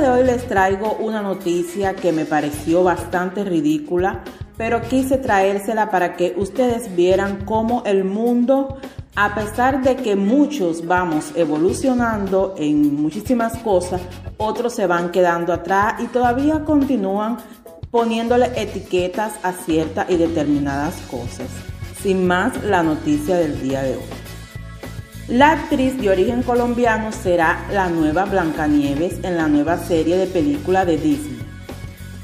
de hoy les traigo una noticia que me pareció bastante ridícula, pero quise traérsela para que ustedes vieran cómo el mundo, a pesar de que muchos vamos evolucionando en muchísimas cosas, otros se van quedando atrás y todavía continúan poniéndole etiquetas a ciertas y determinadas cosas. Sin más, la noticia del día de hoy. La actriz de origen colombiano será la nueva Blancanieves en la nueva serie de película de Disney.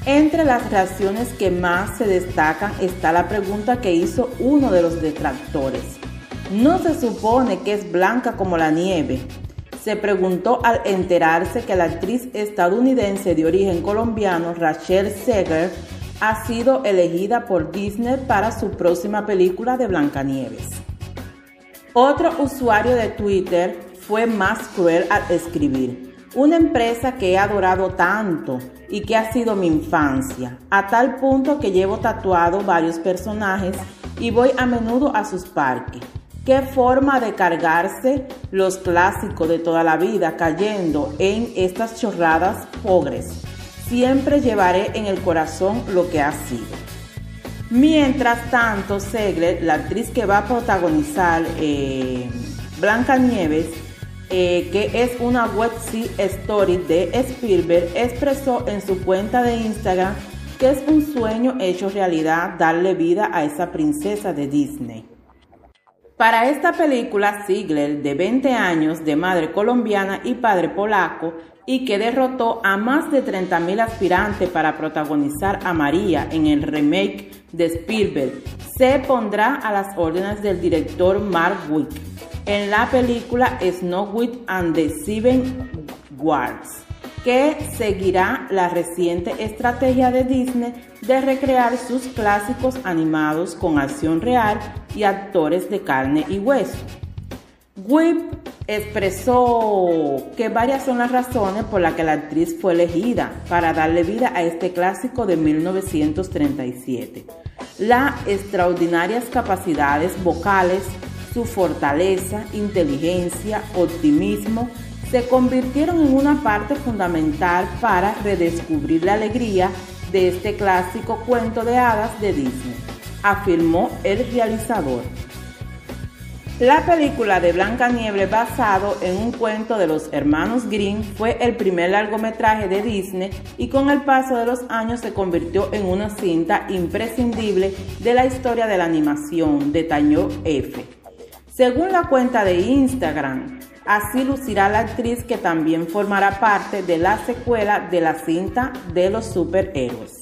Entre las reacciones que más se destacan está la pregunta que hizo uno de los detractores. ¿No se supone que es blanca como la nieve? Se preguntó al enterarse que la actriz estadounidense de origen colombiano Rachel Seger ha sido elegida por Disney para su próxima película de Blancanieves. Otro usuario de Twitter fue más cruel al escribir. Una empresa que he adorado tanto y que ha sido mi infancia, a tal punto que llevo tatuado varios personajes y voy a menudo a sus parques. Qué forma de cargarse los clásicos de toda la vida cayendo en estas chorradas pobres. Siempre llevaré en el corazón lo que ha sido. Mientras tanto, Segler, la actriz que va a protagonizar eh, Blanca Nieves, eh, que es una web story de Spielberg, expresó en su cuenta de Instagram que es un sueño hecho realidad darle vida a esa princesa de Disney. Para esta película, Ziegler, de 20 años, de madre colombiana y padre polaco, y que derrotó a más de 30.000 aspirantes para protagonizar a María en el remake de Spielberg, se pondrá a las órdenes del director Mark Wick en la película Snow White and the Seven Dwarfs, que seguirá la reciente estrategia de Disney de recrear sus clásicos animados con acción real y actores de carne y hueso. Whip expresó que varias son las razones por las que la actriz fue elegida para darle vida a este clásico de 1937. Las extraordinarias capacidades vocales, su fortaleza, inteligencia, optimismo, se convirtieron en una parte fundamental para redescubrir la alegría de este clásico cuento de hadas de Disney, afirmó el realizador. La película de Blanca Nieves basado en un cuento de los hermanos Grimm fue el primer largometraje de Disney y con el paso de los años se convirtió en una cinta imprescindible de la historia de la animación, detalló F. Según la cuenta de Instagram, así lucirá la actriz que también formará parte de la secuela de la cinta de los superhéroes.